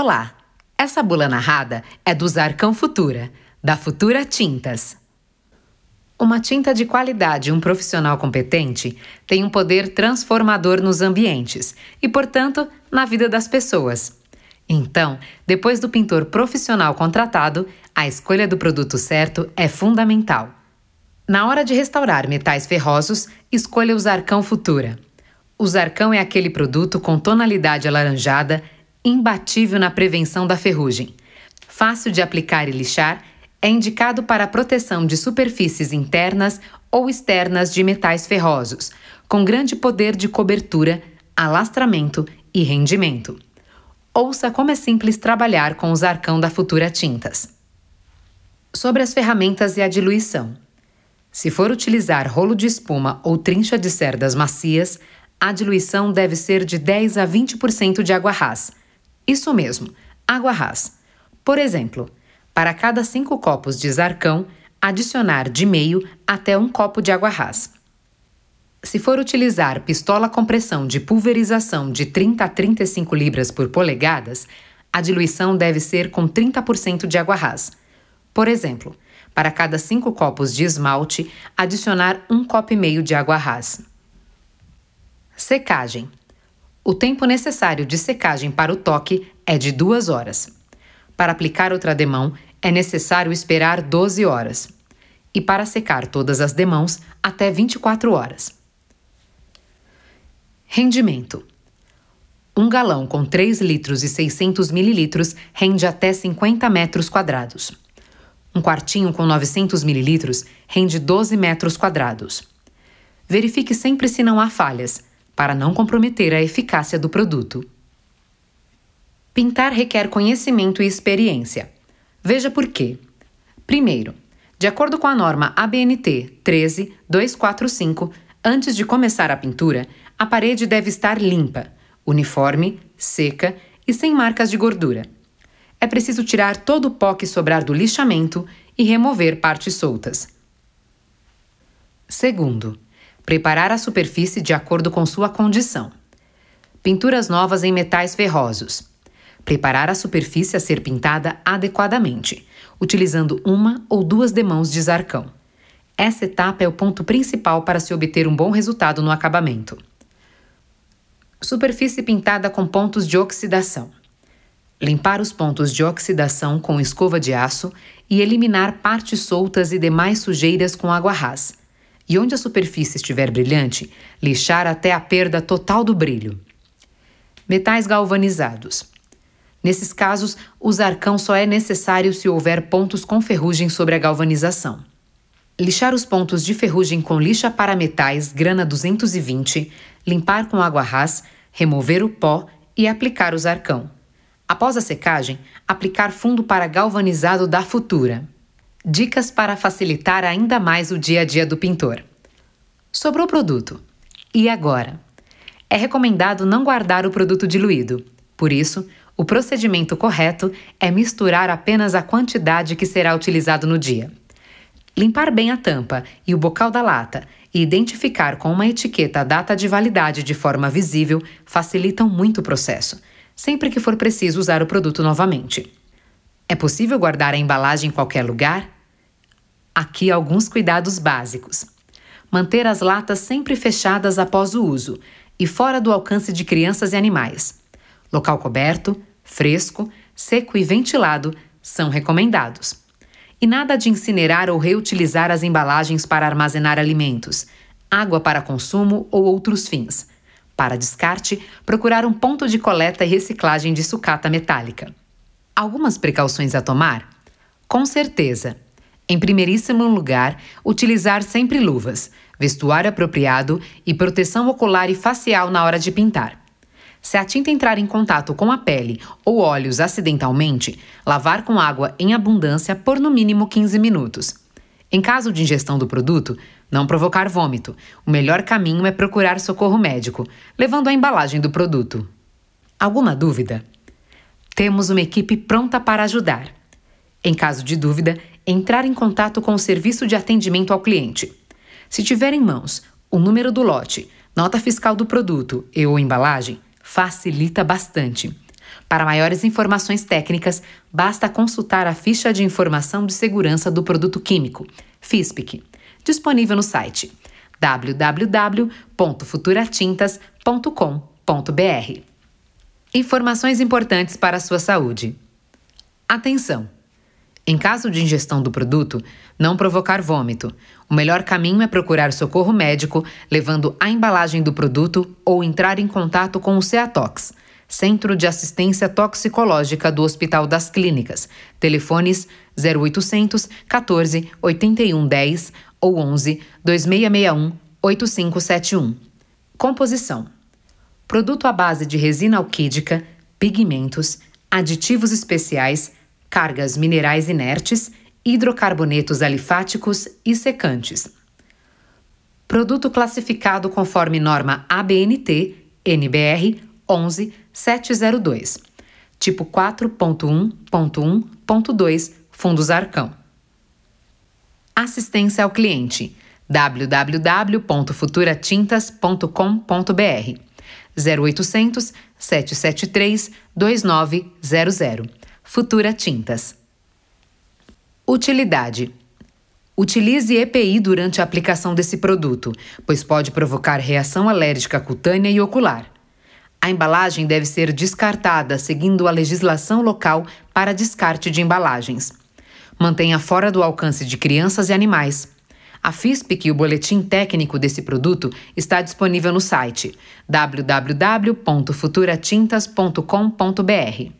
Olá! Essa bula narrada é do Zarcão Futura, da Futura Tintas. Uma tinta de qualidade e um profissional competente tem um poder transformador nos ambientes e, portanto, na vida das pessoas. Então, depois do pintor profissional contratado, a escolha do produto certo é fundamental. Na hora de restaurar metais ferrosos, escolha o Zarcão Futura. O Zarcão é aquele produto com tonalidade alaranjada, imbatível na prevenção da ferrugem. Fácil de aplicar e lixar, é indicado para a proteção de superfícies internas ou externas de metais ferrosos, com grande poder de cobertura, alastramento e rendimento. Ouça como é simples trabalhar com o Zarcão da Futura Tintas. Sobre as ferramentas e a diluição. Se for utilizar rolo de espuma ou trincha de cerdas macias, a diluição deve ser de 10 a 20% de água ras. Isso mesmo, água ras. Por exemplo, para cada 5 copos de zarcão, adicionar de meio até um copo de água ras. Se for utilizar pistola com pressão de pulverização de 30 a 35 libras por polegadas, a diluição deve ser com 30% de água ras. Por exemplo, para cada 5 copos de esmalte, adicionar um copo e meio de água rasa. Secagem. O tempo necessário de secagem para o toque é de 2 horas. Para aplicar outra demão, é necessário esperar 12 horas. E para secar todas as demãos, até 24 horas. Rendimento. Um galão com 3 litros e 600 mililitros rende até 50 metros quadrados. Um quartinho com 900 mililitros rende 12 metros quadrados. Verifique sempre se não há falhas, para não comprometer a eficácia do produto. Pintar requer conhecimento e experiência. Veja por quê. Primeiro, de acordo com a norma ABNT 13245, antes de começar a pintura, a parede deve estar limpa, uniforme, seca e sem marcas de gordura é preciso tirar todo o pó que sobrar do lixamento e remover partes soltas. Segundo, preparar a superfície de acordo com sua condição. Pinturas novas em metais ferrosos. Preparar a superfície a ser pintada adequadamente, utilizando uma ou duas demãos de zarcão. Essa etapa é o ponto principal para se obter um bom resultado no acabamento. Superfície pintada com pontos de oxidação. Limpar os pontos de oxidação com escova de aço e eliminar partes soltas e demais sujeiras com água ras. E onde a superfície estiver brilhante, lixar até a perda total do brilho. Metais galvanizados. Nesses casos, o zarcão só é necessário se houver pontos com ferrugem sobre a galvanização. Lixar os pontos de ferrugem com lixa para metais grana 220, limpar com água ras, remover o pó e aplicar o zarcão. Após a secagem, aplicar fundo para galvanizado da Futura. Dicas para facilitar ainda mais o dia a dia do pintor. Sobrou produto. E agora? É recomendado não guardar o produto diluído. Por isso, o procedimento correto é misturar apenas a quantidade que será utilizado no dia. Limpar bem a tampa e o bocal da lata e identificar com uma etiqueta a data de validade de forma visível facilitam muito o processo sempre que for preciso usar o produto novamente. É possível guardar a embalagem em qualquer lugar? Aqui alguns cuidados básicos. Manter as latas sempre fechadas após o uso e fora do alcance de crianças e animais. Local coberto, fresco, seco e ventilado são recomendados. E nada de incinerar ou reutilizar as embalagens para armazenar alimentos, água para consumo ou outros fins para descarte, procurar um ponto de coleta e reciclagem de sucata metálica. Algumas precauções a tomar? Com certeza. Em primeiríssimo lugar, utilizar sempre luvas, vestuário apropriado e proteção ocular e facial na hora de pintar. Se a tinta entrar em contato com a pele ou olhos acidentalmente, lavar com água em abundância por no mínimo 15 minutos. Em caso de ingestão do produto, não provocar vômito. O melhor caminho é procurar socorro médico, levando a embalagem do produto. Alguma dúvida? Temos uma equipe pronta para ajudar. Em caso de dúvida, entrar em contato com o serviço de atendimento ao cliente. Se tiver em mãos o número do lote, nota fiscal do produto e ou embalagem, facilita bastante. Para maiores informações técnicas, basta consultar a ficha de informação de segurança do produto químico, FISPIC, disponível no site www.futuratintas.com.br. Informações importantes para a sua saúde. Atenção! Em caso de ingestão do produto, não provocar vômito. O melhor caminho é procurar socorro médico, levando a embalagem do produto ou entrar em contato com o CEATOX, Centro de Assistência Toxicológica do Hospital das Clínicas. Telefones 0800 14 81 10 ou 11 2661 8571. Composição: Produto à base de resina alquídica, pigmentos, aditivos especiais cargas minerais inertes, hidrocarbonetos alifáticos e secantes. Produto classificado conforme norma ABNT NBR 11702, tipo 4.1.1.2 Fundos Arcão. Assistência ao cliente www.futuratintas.com.br 0800 773 2900 Futura Tintas. Utilidade: Utilize EPI durante a aplicação desse produto, pois pode provocar reação alérgica cutânea e ocular. A embalagem deve ser descartada seguindo a legislação local para descarte de embalagens. Mantenha fora do alcance de crianças e animais. A FISPIC e o boletim técnico desse produto está disponível no site www.futuratintas.com.br.